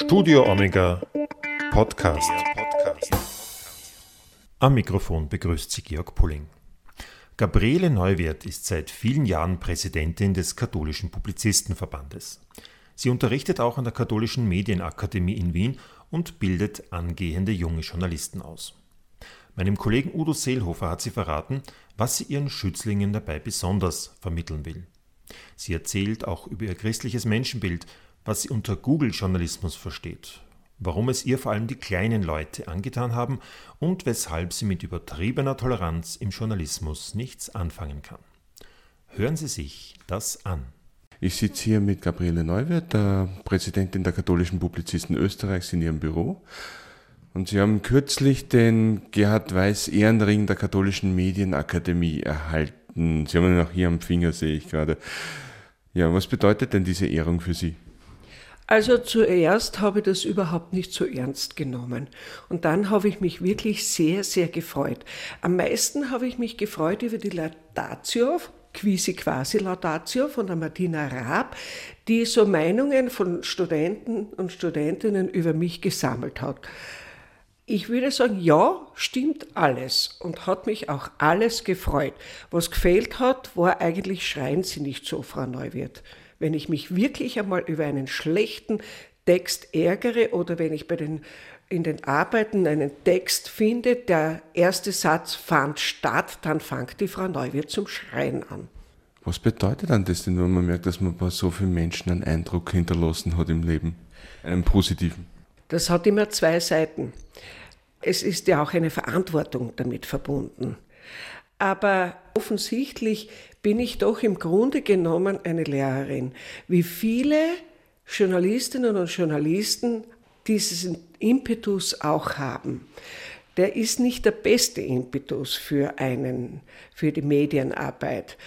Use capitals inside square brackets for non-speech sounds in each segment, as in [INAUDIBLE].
Studio Omega Podcast. Am Mikrofon begrüßt Sie Georg Pulling. Gabriele Neuwirth ist seit vielen Jahren Präsidentin des Katholischen Publizistenverbandes. Sie unterrichtet auch an der Katholischen Medienakademie in Wien und bildet angehende junge Journalisten aus. Meinem Kollegen Udo Seelhofer hat sie verraten, was sie ihren Schützlingen dabei besonders vermitteln will. Sie erzählt auch über ihr christliches Menschenbild, was sie unter Google-Journalismus versteht, warum es ihr vor allem die kleinen Leute angetan haben und weshalb sie mit übertriebener Toleranz im Journalismus nichts anfangen kann. Hören Sie sich das an. Ich sitze hier mit Gabriele Neuwirth, der Präsidentin der katholischen Publizisten Österreichs, in ihrem Büro. Und Sie haben kürzlich den Gerhard Weiß Ehrenring der katholischen Medienakademie erhalten. Sie haben ihn auch hier am Finger, sehe ich gerade. Ja, was bedeutet denn diese Ehrung für Sie? Also zuerst habe ich das überhaupt nicht so ernst genommen. Und dann habe ich mich wirklich sehr, sehr gefreut. Am meisten habe ich mich gefreut über die Laudatio Quisi Quasi Laudatio von der Martina Raab, die so Meinungen von Studenten und Studentinnen über mich gesammelt hat. Ich würde sagen, ja, stimmt alles und hat mich auch alles gefreut. Was gefehlt hat, war eigentlich schreien Sie nicht so, Frau Neuwirth. Wenn ich mich wirklich einmal über einen schlechten Text ärgere oder wenn ich bei den, in den Arbeiten einen Text finde, der erste Satz fand statt, dann fängt die Frau Neuwirth zum Schreien an. Was bedeutet dann das denn, wenn man merkt, dass man bei so vielen Menschen einen Eindruck hinterlassen hat im Leben? Einen positiven? Das hat immer zwei Seiten. Es ist ja auch eine Verantwortung damit verbunden. Aber offensichtlich bin ich doch im Grunde genommen eine Lehrerin. Wie viele Journalistinnen und Journalisten diesen Impetus auch haben. Der ist nicht der beste Impetus für einen, für die Medienarbeit.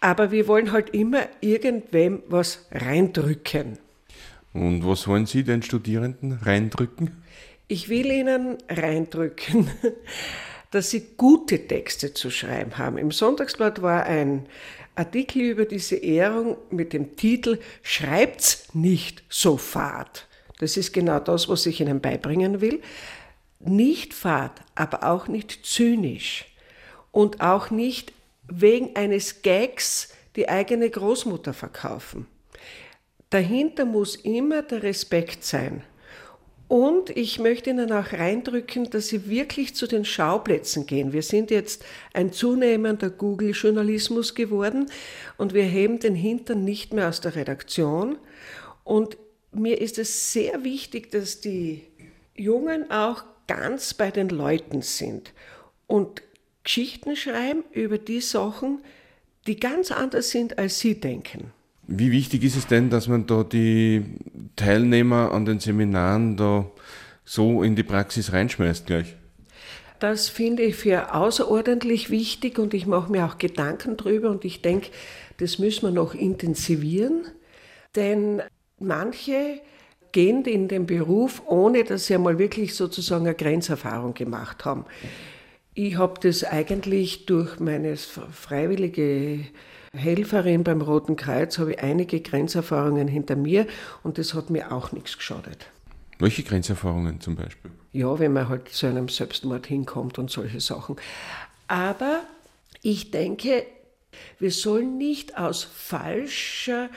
Aber wir wollen halt immer irgendwem was reindrücken. Und was wollen Sie den Studierenden reindrücken? Ich will ihnen reindrücken, dass sie gute Texte zu schreiben haben. Im Sonntagsblatt war ein Artikel über diese Ehrung mit dem Titel Schreibt's nicht so fad. Das ist genau das, was ich Ihnen beibringen will. Nicht fad, aber auch nicht zynisch und auch nicht wegen eines Gags die eigene Großmutter verkaufen. Dahinter muss immer der Respekt sein. Und ich möchte Ihnen auch reindrücken, dass Sie wirklich zu den Schauplätzen gehen. Wir sind jetzt ein zunehmender Google-Journalismus geworden und wir heben den Hintern nicht mehr aus der Redaktion. Und mir ist es sehr wichtig, dass die Jungen auch ganz bei den Leuten sind und Geschichten schreiben über die Sachen, die ganz anders sind, als sie denken. Wie wichtig ist es denn, dass man da die Teilnehmer an den Seminaren da so in die Praxis reinschmeißt gleich? Das finde ich für außerordentlich wichtig und ich mache mir auch Gedanken drüber und ich denke, das müssen wir noch intensivieren, denn manche gehen in den Beruf, ohne dass sie einmal wirklich sozusagen eine Grenzerfahrung gemacht haben. Ich habe das eigentlich durch meine freiwillige Helferin beim Roten Kreuz habe ich einige Grenzerfahrungen hinter mir und das hat mir auch nichts geschadet. Welche Grenzerfahrungen zum Beispiel? Ja, wenn man halt zu einem Selbstmord hinkommt und solche Sachen. Aber ich denke, wir sollen nicht aus falscher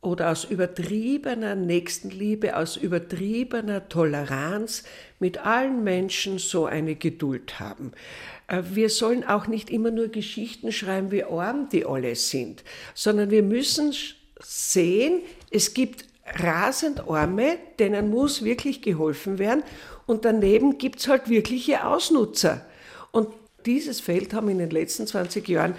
oder aus übertriebener Nächstenliebe, aus übertriebener Toleranz mit allen Menschen so eine Geduld haben. Äh, wir sollen auch nicht immer nur Geschichten schreiben, wie arm die alle sind, sondern wir müssen sehen, es gibt rasend Arme, denen muss wirklich geholfen werden und daneben gibt es halt wirkliche Ausnutzer. Und dieses Feld haben in den letzten 20 Jahren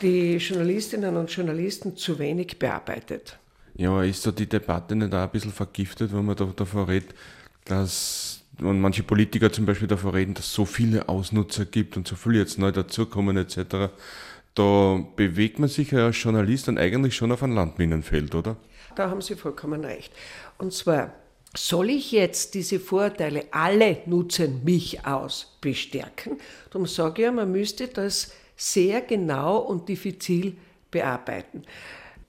die Journalistinnen und Journalisten zu wenig bearbeitet. Ja, ist so die Debatte nicht auch ein bisschen vergiftet, wenn man da davor redet, dass und manche Politiker zum Beispiel davor reden, dass es so viele Ausnutzer gibt und so viele jetzt neu dazukommen etc. Da bewegt man sich ja als Journalist dann eigentlich schon auf ein Landminenfeld, oder? Da haben Sie vollkommen recht. Und zwar, soll ich jetzt diese Vorteile, alle nutzen mich aus, bestärken? Darum sage ich ja, man müsste das sehr genau und diffizil bearbeiten.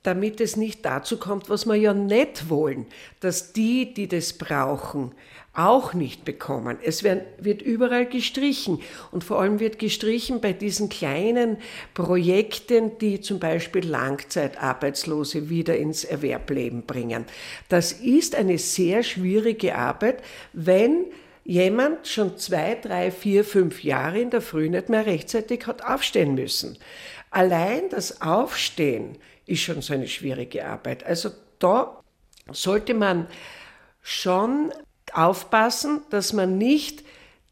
Damit es nicht dazu kommt, was wir ja nicht wollen, dass die, die das brauchen, auch nicht bekommen. Es wird überall gestrichen und vor allem wird gestrichen bei diesen kleinen Projekten, die zum Beispiel Langzeitarbeitslose wieder ins Erwerbleben bringen. Das ist eine sehr schwierige Arbeit, wenn jemand schon zwei, drei, vier, fünf Jahre in der Früh nicht mehr rechtzeitig hat aufstehen müssen. Allein das Aufstehen ist schon so eine schwierige Arbeit. Also da sollte man schon aufpassen, dass man nicht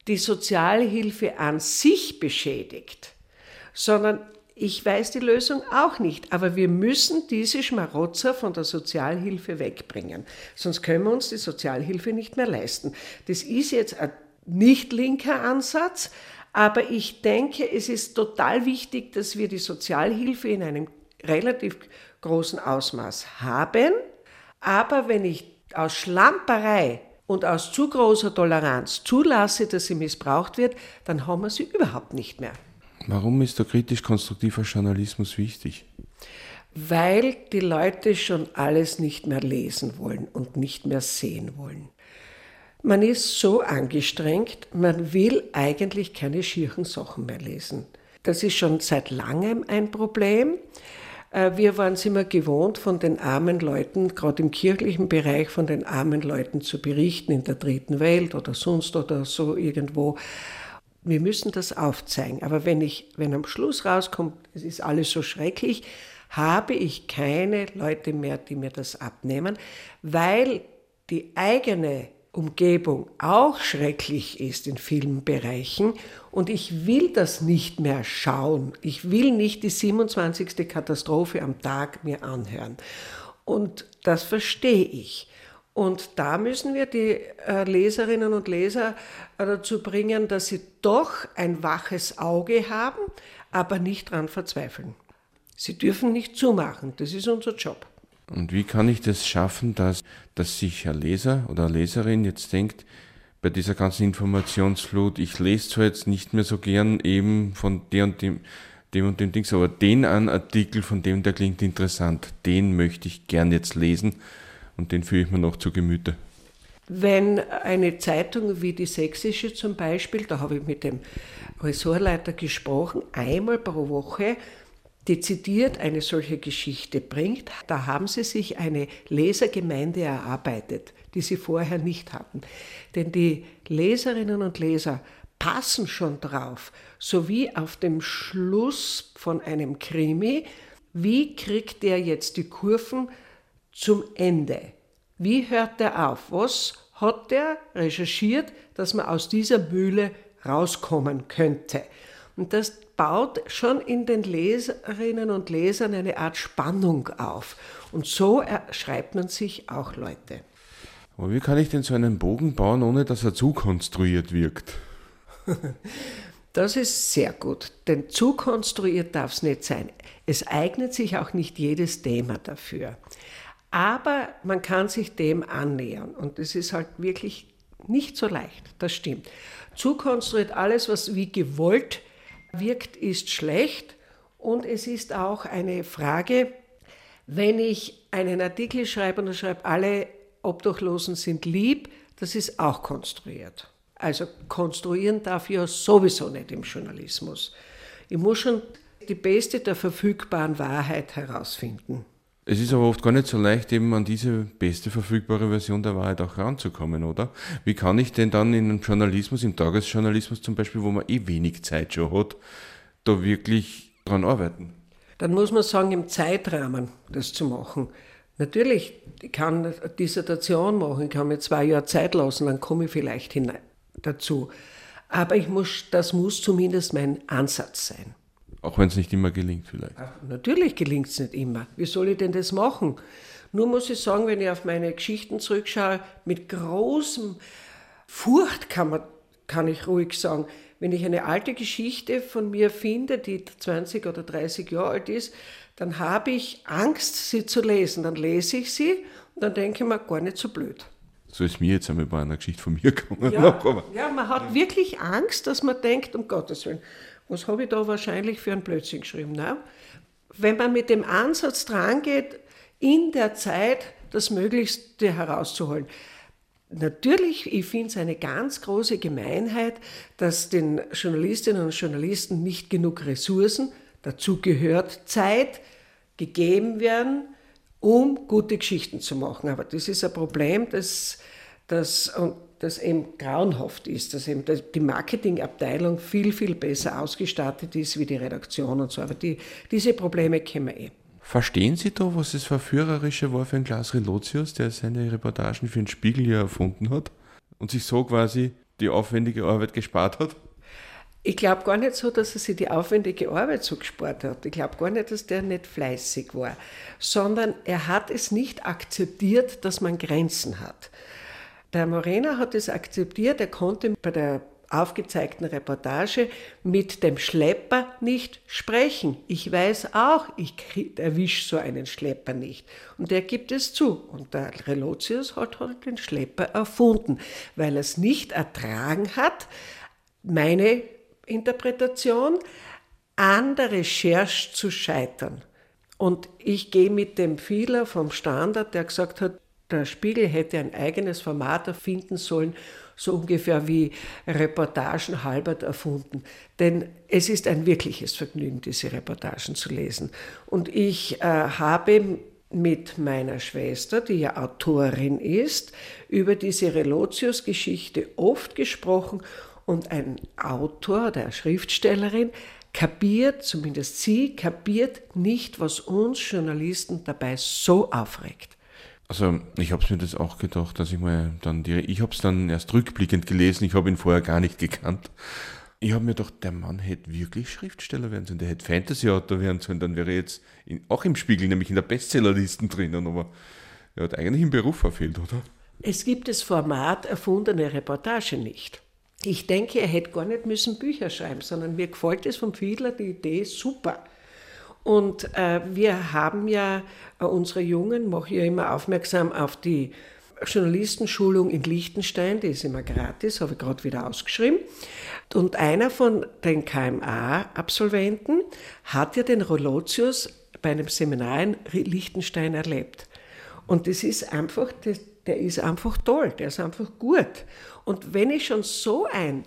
die Sozialhilfe an sich beschädigt, sondern ich weiß die Lösung auch nicht, aber wir müssen diese Schmarotzer von der Sozialhilfe wegbringen. Sonst können wir uns die Sozialhilfe nicht mehr leisten. Das ist jetzt ein nicht linker Ansatz, aber ich denke, es ist total wichtig, dass wir die Sozialhilfe in einem relativ großen Ausmaß haben. Aber wenn ich aus Schlamperei und aus zu großer Toleranz zulasse, dass sie missbraucht wird, dann haben wir sie überhaupt nicht mehr. Warum ist der kritisch-konstruktive Journalismus wichtig? Weil die Leute schon alles nicht mehr lesen wollen und nicht mehr sehen wollen. Man ist so angestrengt, man will eigentlich keine schierchen Sachen mehr lesen. Das ist schon seit langem ein Problem. Äh, wir waren es immer gewohnt, von den armen Leuten, gerade im kirchlichen Bereich, von den armen Leuten zu berichten, in der dritten Welt oder sonst oder so irgendwo. Wir müssen das aufzeigen. Aber wenn ich, wenn am Schluss rauskommt, es ist alles so schrecklich, habe ich keine Leute mehr, die mir das abnehmen, weil die eigene Umgebung auch schrecklich ist in vielen Bereichen und ich will das nicht mehr schauen. Ich will nicht die 27. Katastrophe am Tag mir anhören. Und das verstehe ich. Und da müssen wir die äh, Leserinnen und Leser äh, dazu bringen, dass sie doch ein waches Auge haben, aber nicht daran verzweifeln. Sie dürfen nicht zumachen, das ist unser Job. Und wie kann ich das schaffen, dass, dass sich ein Leser oder eine Leserin jetzt denkt, bei dieser ganzen Informationsflut, ich lese zwar jetzt nicht mehr so gern eben von der und dem, dem und dem Dings, aber den einen Artikel von dem, der klingt interessant, den möchte ich gern jetzt lesen und den führe ich mir noch zu Gemüte. Wenn eine Zeitung wie die Sächsische zum Beispiel, da habe ich mit dem Ressortleiter gesprochen, einmal pro Woche dezidiert eine solche Geschichte bringt, da haben sie sich eine Lesergemeinde erarbeitet, die sie vorher nicht hatten. Denn die Leserinnen und Leser passen schon drauf, so wie auf dem Schluss von einem Krimi, wie kriegt der jetzt die Kurven zum Ende? Wie hört der auf? Was hat der recherchiert, dass man aus dieser Mühle rauskommen könnte? Und das baut schon in den Leserinnen und Lesern eine Art Spannung auf. Und so schreibt man sich auch Leute. Aber wie kann ich denn so einen Bogen bauen, ohne dass er zu konstruiert wirkt? [LAUGHS] Das ist sehr gut, denn zu konstruiert darf es nicht sein. Es eignet sich auch nicht jedes Thema dafür. Aber man kann sich dem annähern und es ist halt wirklich nicht so leicht, das stimmt. Zu konstruiert alles, was wie gewollt wirkt, ist schlecht. Und es ist auch eine Frage, wenn ich einen Artikel schreibe und schreibe, alle Obdachlosen sind lieb, das ist auch konstruiert. Also konstruieren darf ich ja sowieso nicht im Journalismus. Ich muss schon die beste der verfügbaren Wahrheit herausfinden. Es ist aber oft gar nicht so leicht, eben an diese beste verfügbare Version der Wahrheit auch ranzukommen, oder? Wie kann ich denn dann in einem Journalismus, im Tagesjournalismus zum Beispiel, wo man eh wenig Zeit schon hat, da wirklich dran arbeiten? Dann muss man sagen, im Zeitrahmen das zu machen. Natürlich, ich kann eine Dissertation machen, ich kann mir zwei Jahre Zeit lassen, dann komme ich vielleicht hinein dazu. Aber ich muss, das muss zumindest mein Ansatz sein. Auch wenn es nicht immer gelingt vielleicht. Ach, natürlich gelingt es nicht immer. Wie soll ich denn das machen? Nur muss ich sagen, wenn ich auf meine Geschichten zurückschaue, mit großem Furcht kann, man, kann ich ruhig sagen, wenn ich eine alte Geschichte von mir finde, die 20 oder 30 Jahre alt ist, dann habe ich Angst, sie zu lesen. Dann lese ich sie und dann denke ich mir, gar nicht so blöd. So ist mir jetzt einmal bei einer Geschichte von mir [LAUGHS] gekommen. Ja, ja man hat wirklich Angst, dass man denkt, um Gottes Willen, was habe ich da wahrscheinlich für ein Blödsinn geschrieben? Nein. Wenn man mit dem Ansatz dran geht, in der Zeit das Möglichste herauszuholen. Natürlich, ich finde es eine ganz große Gemeinheit, dass den Journalistinnen und Journalisten nicht genug Ressourcen, dazu gehört Zeit, gegeben werden, um gute Geschichten zu machen. Aber das ist ein Problem, das, das, das eben grauenhaft ist, dass eben die Marketingabteilung viel, viel besser ausgestattet ist wie die Redaktion und so. Aber die, diese Probleme kennen wir eh. Verstehen Sie da, was das Verführerische war für ein Klaus Relotius, der seine Reportagen für den Spiegel ja erfunden hat und sich so quasi die aufwendige Arbeit gespart hat? Ich glaube gar nicht so, dass er sich die aufwendige Arbeit so gespart hat. Ich glaube gar nicht, dass der nicht fleißig war, sondern er hat es nicht akzeptiert, dass man Grenzen hat. Der Morena hat es akzeptiert, er konnte bei der aufgezeigten Reportage mit dem Schlepper nicht sprechen. Ich weiß auch, ich erwische so einen Schlepper nicht. Und er gibt es zu. Und der Relotius hat halt den Schlepper erfunden, weil er es nicht ertragen hat, meine Interpretation, an der Recherche zu scheitern. Und ich gehe mit dem Fehler vom Standard, der gesagt hat, der Spiegel hätte ein eigenes Format erfinden sollen, so ungefähr wie Reportagen Halbert erfunden. Denn es ist ein wirkliches Vergnügen, diese Reportagen zu lesen. Und ich äh, habe mit meiner Schwester, die ja Autorin ist, über diese Relotius-Geschichte oft gesprochen und ein Autor eine Schriftstellerin kapiert, zumindest sie kapiert nicht, was uns Journalisten dabei so aufregt. Also ich habe mir das auch gedacht, dass ich mal dann die, ich habe es dann erst rückblickend gelesen, ich habe ihn vorher gar nicht gekannt. Ich habe mir gedacht, der Mann hätte wirklich Schriftsteller werden sollen, der hätte Fantasy-Autor werden sollen, dann wäre er jetzt in, auch im Spiegel, nämlich in der Bestsellerlisten drinnen, aber er hat eigentlich im Beruf verfehlt, oder? Es gibt das Format erfundene Reportage nicht. Ich denke, er hätte gar nicht müssen Bücher schreiben, sondern mir gefällt es vom Fiedler, die Idee super. Und äh, wir haben ja äh, unsere Jungen, mache ich ja immer aufmerksam auf die Journalistenschulung in Liechtenstein, die ist immer gratis, habe ich gerade wieder ausgeschrieben. Und einer von den KMA-Absolventen hat ja den Rolotius bei einem Seminar in Liechtenstein erlebt. Und das ist einfach, der ist einfach toll, der ist einfach gut. Und wenn ich schon so ein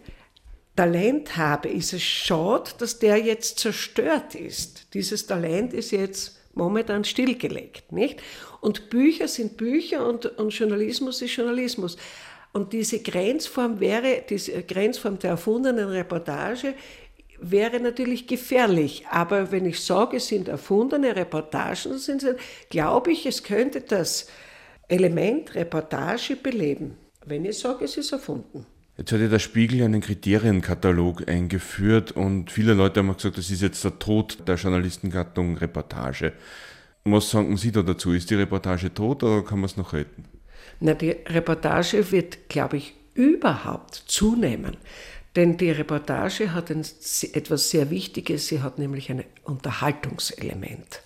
Talent habe, ist es schade, dass der jetzt zerstört ist. Dieses Talent ist jetzt momentan stillgelegt, nicht? Und Bücher sind Bücher und, und Journalismus ist Journalismus. Und diese Grenzform wäre, diese Grenzform der erfundenen Reportage wäre natürlich gefährlich. Aber wenn ich sage, es sind erfundene Reportagen, sind glaube ich, es könnte das Element Reportage beleben. Wenn ich sage, es ist erfunden. Jetzt hat ja der Spiegel einen Kriterienkatalog eingeführt und viele Leute haben gesagt, das ist jetzt der Tod der Journalistengattung Reportage. Was sagen Sie da dazu? Ist die Reportage tot oder kann man es noch retten? Na, die Reportage wird, glaube ich, überhaupt zunehmen. Denn die Reportage hat ein, etwas sehr Wichtiges, sie hat nämlich ein Unterhaltungselement.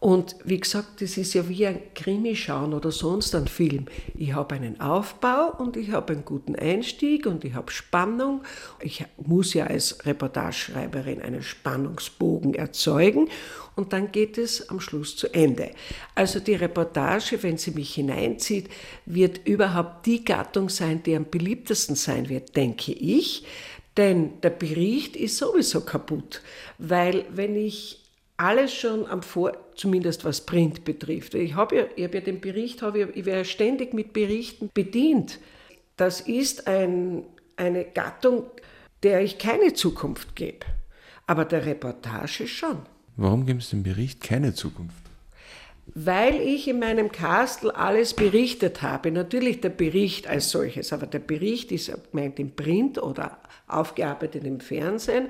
Und wie gesagt, das ist ja wie ein Krimi schauen oder sonst ein Film. Ich habe einen Aufbau und ich habe einen guten Einstieg und ich habe Spannung. Ich muss ja als Reportageschreiberin einen Spannungsbogen erzeugen und dann geht es am Schluss zu Ende. Also die Reportage, wenn sie mich hineinzieht, wird überhaupt die Gattung sein, die am beliebtesten sein wird, denke ich. Denn der Bericht ist sowieso kaputt, weil wenn ich alles schon am Vor, zumindest was Print betrifft. Ich habe ja, ich hab ja den Bericht, ich, ich werde ständig mit Berichten bedient. Das ist ein, eine Gattung, der ich keine Zukunft gebe. Aber der Reportage schon. Warum geben Sie dem Bericht keine Zukunft? Weil ich in meinem Kastel alles berichtet habe. Natürlich der Bericht als solches, aber der Bericht ist meint im Print oder aufgearbeitet im Fernsehen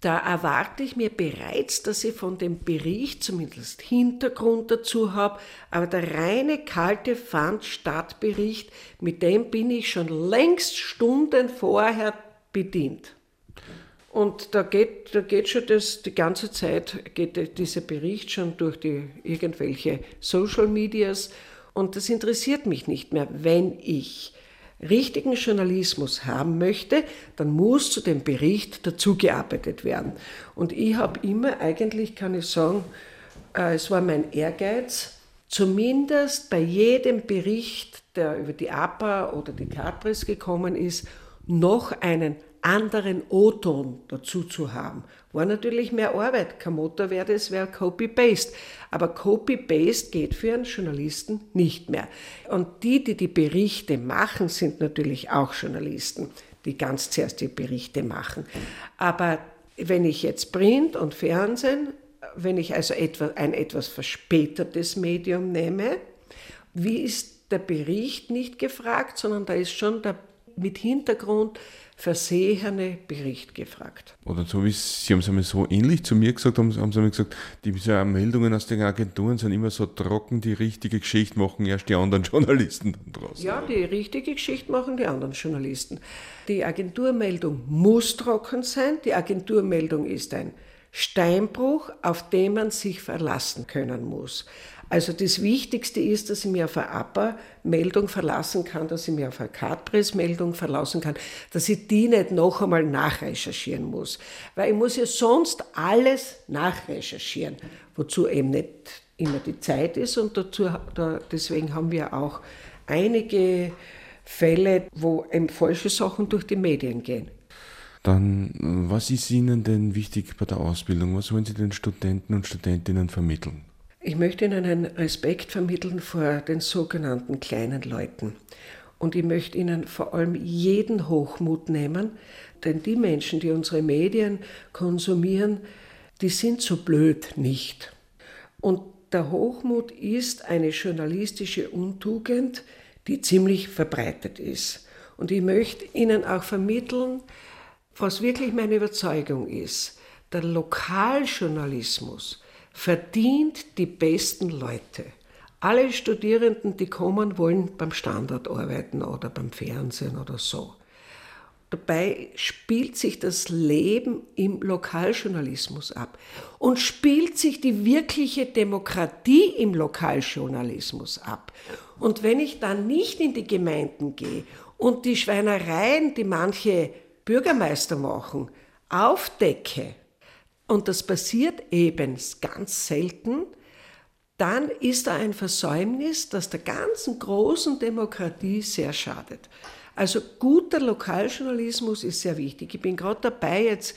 da erwarte ich mir bereits, dass ich von dem Bericht zumindest Hintergrund dazu habe, aber der reine kalte Pfand-Stadtbericht, mit dem bin ich schon längst Stunden vorher bedient. Und da geht, da geht schon das, die ganze Zeit geht dieser Bericht schon durch die irgendwelche Social Medias und das interessiert mich nicht mehr, wenn ich richtigen Journalismus haben möchte, dann muss zu dem Bericht dazugearbeitet werden. Und ich habe immer, eigentlich kann ich sagen, äh, es war mein Ehrgeiz, zumindest bei jedem Bericht, der über die APA oder die Cardpress gekommen ist, noch einen anderen O-Ton dazu zu haben. War natürlich mehr Arbeit. Kein Motto wäre das, wäre Copy-Paste. Aber Copy-Paste geht für einen Journalisten nicht mehr. Und die, die die Berichte machen, sind natürlich auch Journalisten, die ganz zuerst die Berichte machen. Aber wenn ich jetzt Print und Fernsehen, wenn ich also ein etwas verspätetes Medium nehme, wie ist der Bericht nicht gefragt, sondern da ist schon der, mit Hintergrund versehene Bericht gefragt. Oder so wie Sie haben es einmal so ähnlich zu mir gesagt, haben, haben Sie einmal gesagt, die Meldungen aus den Agenturen sind immer so trocken, die richtige Geschichte machen erst die anderen [LAUGHS] Journalisten dann draus. Ja, die richtige Geschichte machen die anderen Journalisten. Die Agenturmeldung muss trocken sein. Die Agenturmeldung ist ein Steinbruch, auf den man sich verlassen können muss. Also das Wichtigste ist, dass ich mir auf eine APA-Meldung verlassen kann, dass ich mir auf eine Cardpress-Meldung verlassen kann, dass ich die nicht noch einmal nachrecherchieren muss. Weil ich muss ja sonst alles nachrecherchieren, wozu eben nicht immer die Zeit ist und dazu, da, deswegen haben wir auch einige Fälle, wo eben falsche Sachen durch die Medien gehen. Dann, was ist Ihnen denn wichtig bei der Ausbildung? Was wollen Sie den Studenten und Studentinnen vermitteln? Ich möchte Ihnen einen Respekt vermitteln vor den sogenannten kleinen Leuten. Und ich möchte Ihnen vor allem jeden Hochmut nehmen, denn die Menschen, die unsere Medien konsumieren, die sind so blöd nicht. Und der Hochmut ist eine journalistische Untugend, die ziemlich verbreitet ist. Und ich möchte Ihnen auch vermitteln, was wirklich meine Überzeugung ist. Der Lokaljournalismus, verdient die besten Leute. Alle Studierenden, die kommen, wollen beim Standard arbeiten oder beim Fernsehen oder so. Dabei spielt sich das Leben im Lokaljournalismus ab und spielt sich die wirkliche Demokratie im Lokaljournalismus ab. Und wenn ich dann nicht in die Gemeinden gehe und die Schweinereien, die manche Bürgermeister machen, aufdecke, und das passiert eben ganz selten, dann ist da ein Versäumnis, das der ganzen großen Demokratie sehr schadet. Also guter Lokaljournalismus ist sehr wichtig. Ich bin gerade dabei, jetzt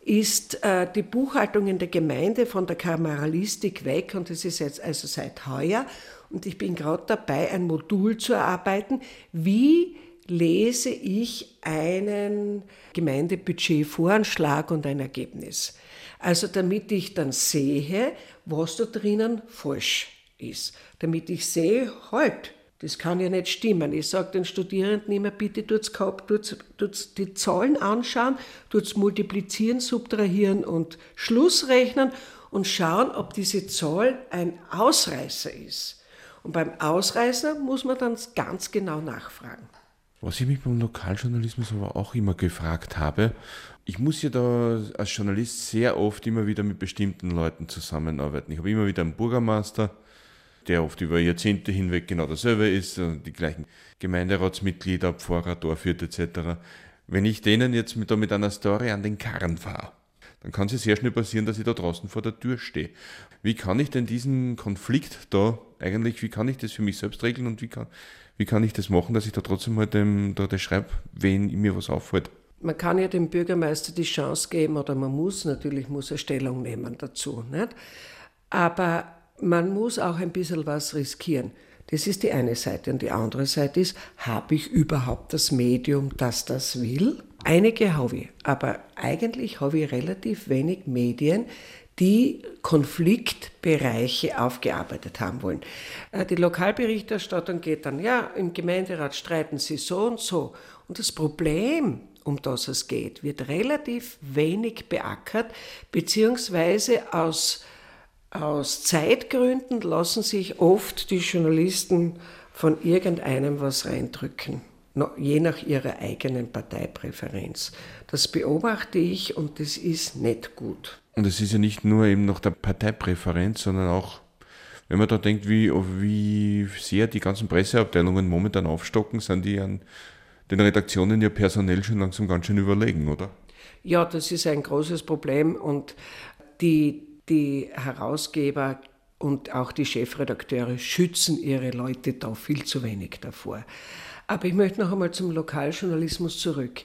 ist äh, die Buchhaltung in der Gemeinde von der Kameralistik weg und das ist jetzt also seit heuer. Und ich bin gerade dabei, ein Modul zu erarbeiten, wie lese ich einen Gemeindebudgetvoranschlag und ein Ergebnis. Also damit ich dann sehe, was da drinnen falsch ist. Damit ich sehe, halt, das kann ja nicht stimmen. Ich sage den Studierenden immer, bitte tut's, tut's, tut's die Zahlen anschauen, tut's multiplizieren, subtrahieren und Schlussrechnen und schauen, ob diese Zahl ein Ausreißer ist. Und beim Ausreißer muss man dann ganz genau nachfragen. Was ich mich beim Lokaljournalismus aber auch immer gefragt habe, ich muss ja da als Journalist sehr oft immer wieder mit bestimmten Leuten zusammenarbeiten. Ich habe immer wieder einen Bürgermeister, der oft über Jahrzehnte hinweg genau dasselbe ist, äh, die gleichen Gemeinderatsmitglieder, Pfarrer, Dorfwirt etc. Wenn ich denen jetzt mit, da mit einer Story an den Karren fahre, dann kann es sehr schnell passieren, dass ich da draußen vor der Tür stehe. Wie kann ich denn diesen Konflikt da eigentlich, wie kann ich das für mich selbst regeln und wie kann, wie kann ich das machen, dass ich da trotzdem halt dem, da das schreibe, wenn mir was auffällt? Man kann ja dem Bürgermeister die Chance geben oder man muss, natürlich muss er Stellung nehmen dazu. Nicht? Aber man muss auch ein bisschen was riskieren. Das ist die eine Seite. Und die andere Seite ist, habe ich überhaupt das Medium, das das will? Einige habe ich, aber eigentlich habe ich relativ wenig Medien, die Konfliktbereiche aufgearbeitet haben wollen. Äh, die Lokalberichterstattung geht dann, ja, im Gemeinderat streiten sie so und so. Und das Problem, um das es geht, wird relativ wenig beackert, beziehungsweise aus, aus Zeitgründen lassen sich oft die Journalisten von irgendeinem was reindrücken, je nach ihrer eigenen Parteipräferenz. Das beobachte ich und das ist nicht gut. Und es ist ja nicht nur eben nach der Parteipräferenz, sondern auch, wenn man da denkt, wie, wie sehr die ganzen Presseabteilungen momentan aufstocken, sind die an den Redaktionen ja personell schon langsam ganz schön überlegen, oder? Ja, das ist ein großes Problem und die, die Herausgeber und auch die Chefredakteure schützen ihre Leute da viel zu wenig davor. Aber ich möchte noch einmal zum Lokaljournalismus zurück.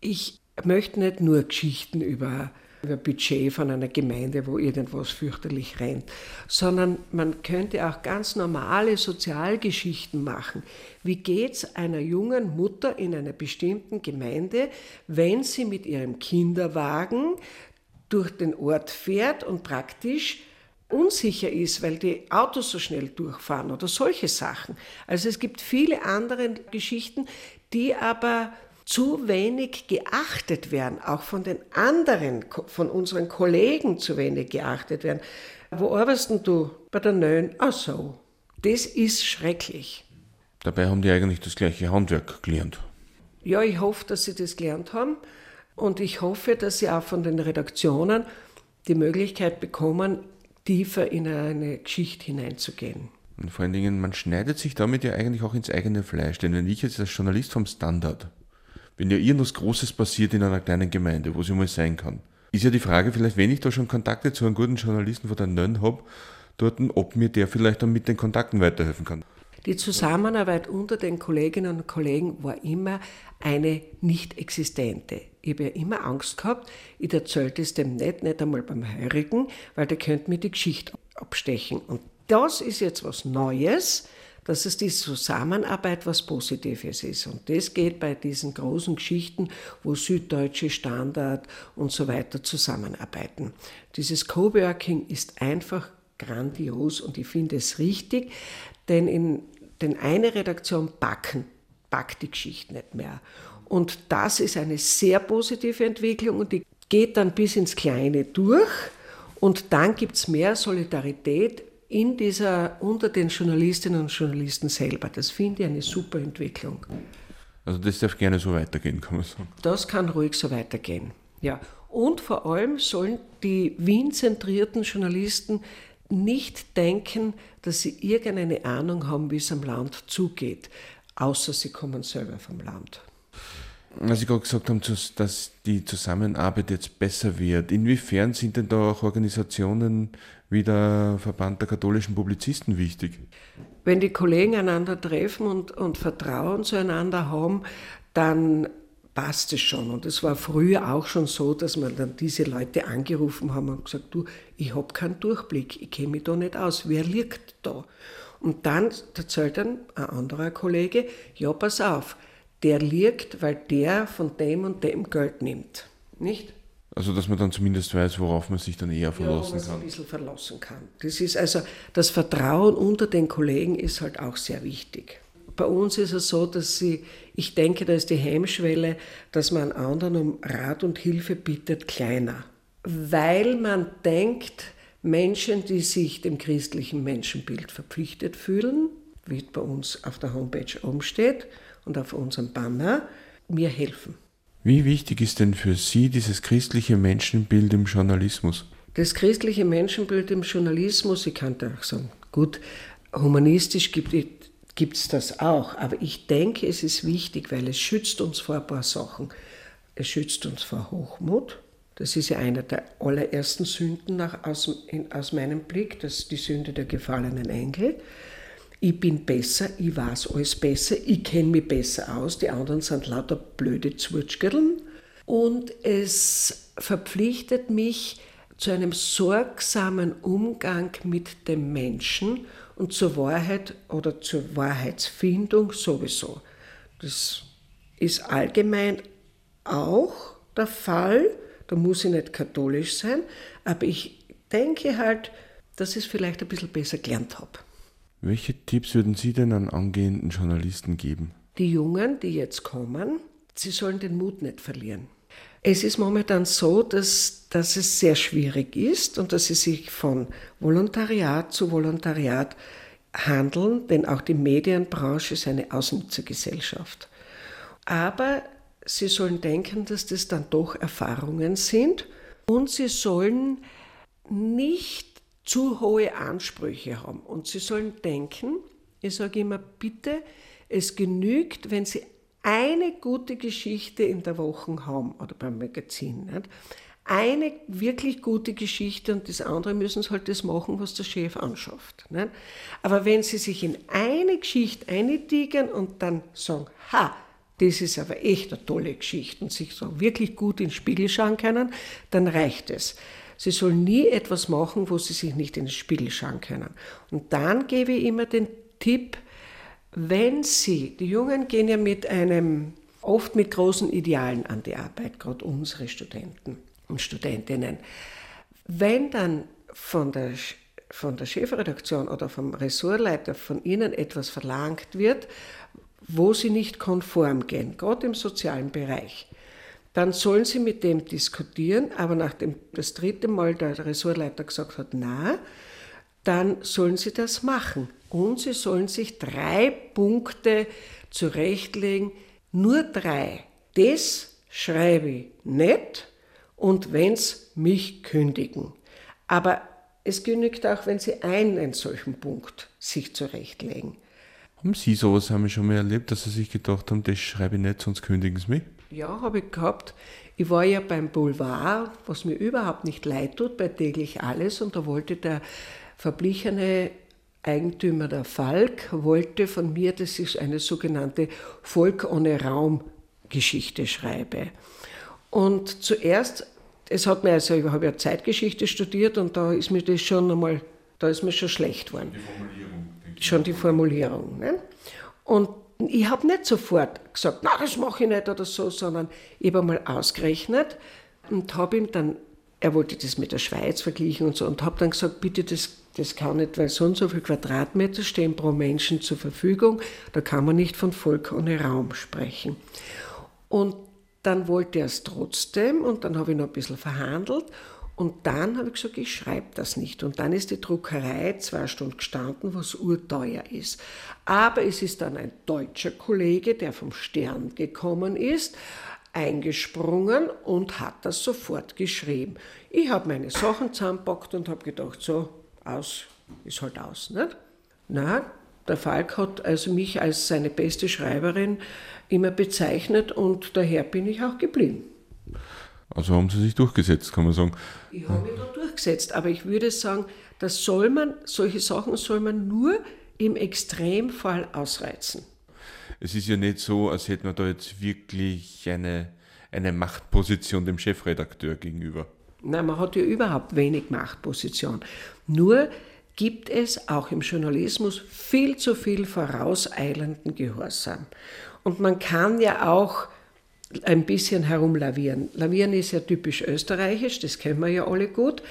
Ich möchte nicht nur Geschichten über, über Budget von einer Gemeinde, wo irgendwas fürchterlich rennt, sondern man könnte auch ganz normale Sozialgeschichten machen. Wie geht es einer jungen Mutter in einer bestimmten Gemeinde, wenn sie mit ihrem Kinderwagen durch den Ort fährt und praktisch unsicher ist, weil die Autos so schnell durchfahren oder solche Sachen. Also es gibt viele andere Geschichten, die aber zu wenig geachtet werden, auch von den anderen, von unseren Kollegen zu wenig geachtet werden. Wo arbeitest du? Bei der Nön? Ach so. Das ist schrecklich. Dabei haben die eigentlich das gleiche Handwerk gelernt. Ja, ich hoffe, dass sie das gelernt haben. Und ich hoffe, dass sie auch von den Redaktionen die Möglichkeit bekommen, tiefer in eine Geschichte hineinzugehen. Und vor allen Dingen, man schneidet sich damit ja eigentlich auch ins eigene Fleisch. Denn wenn ich jetzt als Journalist vom Standard, wenn ja irgendwas Großes passiert in einer kleinen Gemeinde, wo sie mal sein kann, ist ja die Frage vielleicht, wenn ich da schon Kontakte zu einem guten Journalisten von der Nön habe, dort, ob mir der vielleicht dann mit den Kontakten weiterhelfen kann. Die Zusammenarbeit unter den Kolleginnen und Kollegen war immer eine nicht existente. Ich habe ja immer Angst gehabt, ich erzählte es dem nicht, nicht einmal beim Heurigen, weil der könnte mir die Geschichte abstechen. Und das ist jetzt was Neues, dass es die Zusammenarbeit was Positives ist. Und das geht bei diesen großen Geschichten, wo Süddeutsche Standard und so weiter zusammenarbeiten. Dieses Coworking ist einfach grandios und ich finde es richtig, denn in denn eine Redaktion backen, packt die Geschichte nicht mehr. Und das ist eine sehr positive Entwicklung und die geht dann bis ins Kleine durch. Und dann gibt es mehr Solidarität in dieser, unter den Journalistinnen und Journalisten selber. Das finde ich eine super Entwicklung. Also das darf gerne so weitergehen, kann man sagen. Das kann ruhig so weitergehen, ja. Und vor allem sollen die Wien-zentrierten Journalisten nicht denken, dass sie irgendeine Ahnung haben, wie es am Land zugeht, außer sie kommen selber vom Land. Als Sie gerade gesagt haben, dass die Zusammenarbeit jetzt besser wird, inwiefern sind denn da auch Organisationen wie der Verband der katholischen Publizisten wichtig? Wenn die Kollegen einander treffen und, und Vertrauen zueinander haben, dann passt es schon. Und es war früher auch schon so, dass man dann diese Leute angerufen haben und gesagt, du, ich habe keinen Durchblick, ich kenne mich da nicht aus, wer liegt da? Und dann erzählt dann ein anderer Kollege, ja, pass auf, der liegt, weil der von dem und dem Geld nimmt. Nicht? Also, dass man dann zumindest weiß, worauf man sich dann eher verlassen ja, kann. ein bisschen verlassen kann. Das ist also, das Vertrauen unter den Kollegen ist halt auch sehr wichtig. Bei uns ist es so, dass sie, ich denke, da ist die Hemmschwelle, dass man anderen um Rat und Hilfe bittet, kleiner. Weil man denkt, Menschen, die sich dem christlichen Menschenbild verpflichtet fühlen, wie bei uns auf der Homepage umsteht und auf unserem Banner, mir helfen. Wie wichtig ist denn für Sie dieses christliche Menschenbild im Journalismus? Das christliche Menschenbild im Journalismus, ich könnte auch sagen, gut, humanistisch gibt es das auch. Aber ich denke, es ist wichtig, weil es schützt uns vor ein paar Sachen. Es schützt uns vor Hochmut. Das ist ja einer der allerersten Sünden nach, aus, in, aus meinem Blick, das ist die Sünde der gefallenen Engel. Ich bin besser, ich weiß alles besser, ich kenne mich besser aus, die anderen sind lauter blöde Zwurtschgirln. Und es verpflichtet mich zu einem sorgsamen Umgang mit dem Menschen und zur Wahrheit oder zur Wahrheitsfindung sowieso. Das ist allgemein auch der Fall. Da muss ich nicht katholisch sein, aber ich denke halt, dass ich es vielleicht ein bisschen besser gelernt habe. Welche Tipps würden Sie denn an angehenden Journalisten geben? Die Jungen, die jetzt kommen, sie sollen den Mut nicht verlieren. Es ist momentan so, dass, dass es sehr schwierig ist und dass sie sich von Volontariat zu Volontariat handeln, denn auch die Medienbranche ist eine Ausnutzergesellschaft. Aber sie sollen denken, dass das dann doch Erfahrungen sind und sie sollen nicht zu hohe Ansprüche haben. Und sie sollen denken, ich sage immer, bitte, es genügt, wenn sie eine gute Geschichte in der Woche haben oder beim Magazin. Nicht? eine wirklich gute Geschichte und das andere müssen sie halt das machen, was der Chef anschafft. Ne? Aber wenn sie sich in eine Geschichte eintigern und dann sagen, ha, das ist aber echt eine tolle Geschichte und sich so wirklich gut in den Spiegel schauen können, dann reicht es. Sie sollen nie etwas machen, wo sie sich nicht in den Spiegel schauen können. Und dann gebe ich immer den Tipp, wenn Sie, die Jungen gehen ja mit einem, oft mit großen Idealen an die Arbeit, gerade unsere Studenten und Studentinnen. Wenn dann von der, von der Chefredaktion oder vom Ressortleiter von Ihnen etwas verlangt wird, wo Sie nicht konform gehen, gerade im sozialen Bereich, dann sollen Sie mit dem diskutieren, aber nachdem das dritte Mal der Ressortleiter gesagt hat, na, dann sollen Sie das machen. Und Sie sollen sich drei Punkte zurechtlegen, nur drei. Das schreibe ich nicht und wenn's mich kündigen. Aber es genügt auch, wenn Sie einen solchen Punkt sich zurechtlegen. Haben Sie sowas haben schon mal erlebt, dass Sie sich gedacht haben, das schreibe ich nicht, sonst kündigen Sie mich? Ja, habe ich gehabt. Ich war ja beim Boulevard, was mir überhaupt nicht leid tut, bei täglich alles, und da wollte der verblichene Eigentümer der Falk wollte von mir, dass ich eine sogenannte Volk ohne Raum Geschichte schreibe. Und zuerst, es hat mir also, ich habe ja Zeitgeschichte studiert und da ist mir das schon einmal, da ist mir schon schlecht geworden. Die Formulierung. Schon die Formulierung. Ne? Und ich habe nicht sofort gesagt, na, das mache ich nicht oder so, sondern ich habe einmal ausgerechnet und habe ihm dann, er wollte das mit der Schweiz vergleichen und so, und habe dann gesagt, bitte, das, das kann nicht, weil so und so viele Quadratmeter stehen pro Menschen zur Verfügung, da kann man nicht von Volk ohne Raum sprechen. Und dann wollte er es trotzdem und dann habe ich noch ein bisschen verhandelt und dann habe ich gesagt, ich schreibe das nicht. Und dann ist die Druckerei zwei Stunden gestanden, was urteuer ist. Aber es ist dann ein deutscher Kollege, der vom Stern gekommen ist, eingesprungen und hat das sofort geschrieben. Ich habe meine Sachen zusammengepackt und habe gedacht, so, aus, ist halt aus. Nicht? Na, der Falk hat also mich als seine beste Schreiberin immer bezeichnet und daher bin ich auch geblieben. Also haben Sie sich durchgesetzt, kann man sagen. Ich habe mich da durchgesetzt, aber ich würde sagen, das soll man, solche Sachen soll man nur im Extremfall ausreizen. Es ist ja nicht so, als hätte man da jetzt wirklich eine, eine Machtposition dem Chefredakteur gegenüber. Nein, man hat ja überhaupt wenig Machtposition. Nur gibt es auch im Journalismus viel zu viel vorauseilenden Gehorsam. Und man kann ja auch ein bisschen herumlavieren. Lavieren ist ja typisch österreichisch, das kennen wir ja alle gut.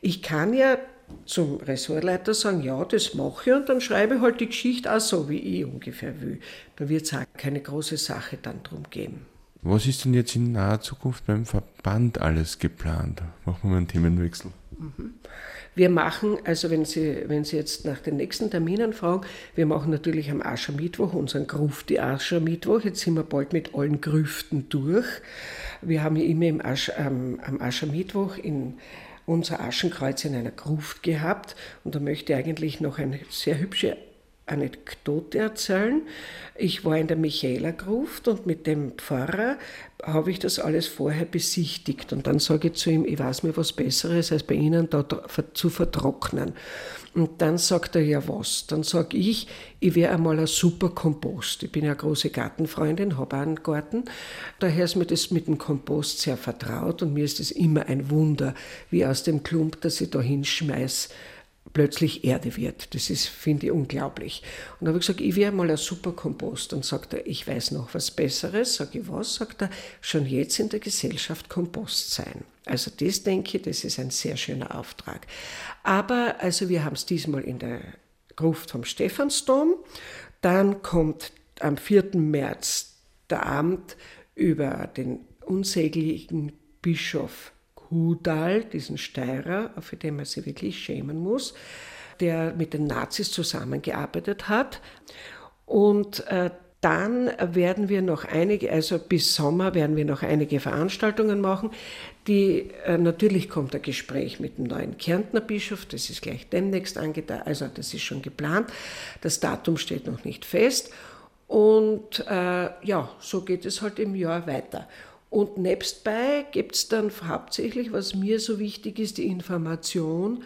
Ich kann ja zum Ressortleiter sagen, ja, das mache ich und dann schreibe ich halt die Geschichte auch so, wie ich ungefähr will. Da wird es auch keine große Sache dann drum geben. Was ist denn jetzt in naher Zukunft beim Verband alles geplant? Machen wir mal einen Themenwechsel. Mhm. Wir machen, also wenn Sie, wenn Sie jetzt nach den nächsten Terminen fragen, wir machen natürlich am Aschermittwoch unseren Gruft, die Aschermittwoch. Jetzt sind wir bald mit allen Grüften durch. Wir haben ja immer im Asch, ähm, am Aschermittwoch in unser Aschenkreuz in einer Gruft gehabt und da möchte ich eigentlich noch eine sehr hübsche Anekdote erzählen. Ich war in der Michaela-Gruft und mit dem Pfarrer habe ich das alles vorher besichtigt. Und dann sage ich zu ihm, ich weiß mir was Besseres, als bei Ihnen da zu vertrocknen. Und dann sagt er, ja was? Dann sage ich, ich wäre einmal ein super Kompost. Ich bin ja eine große Gartenfreundin, habe einen Garten. Daher ist mir das mit dem Kompost sehr vertraut und mir ist es immer ein Wunder, wie aus dem Klump, das ich da hinschmeiße, plötzlich Erde wird. Das ist, finde ich, unglaublich. Und da habe ich gesagt, ich wäre mal ein super Kompost. Und sagt er, ich weiß noch was Besseres. Sag ich, was? Sagt er, schon jetzt in der Gesellschaft Kompost sein. Also das denke ich, das ist ein sehr schöner Auftrag. Aber also wir haben es diesmal in der Gruft vom Stephansdom. Dann kommt am 4. März der Abend über den unsäglichen Bischof Hudal, diesen Steirer, für den man sich wirklich schämen muss, der mit den Nazis zusammengearbeitet hat. Und äh, dann werden wir noch einige, also bis Sommer werden wir noch einige Veranstaltungen machen. Die, äh, natürlich kommt ein Gespräch mit dem neuen Kärntner Bischof, das ist gleich demnächst angedacht, also das ist schon geplant. Das Datum steht noch nicht fest. Und äh, ja, so geht es halt im Jahr weiter. Und nebstbei gibt es dann hauptsächlich, was mir so wichtig ist, die Information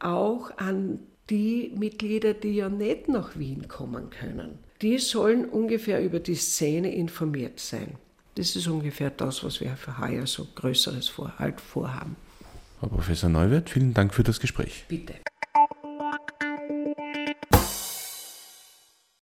auch an die Mitglieder, die ja nicht nach Wien kommen können. Die sollen ungefähr über die Szene informiert sein. Das ist ungefähr das, was wir für heuer so Größeres vor, halt vorhaben. Frau Professor Neuwirth, vielen Dank für das Gespräch. Bitte.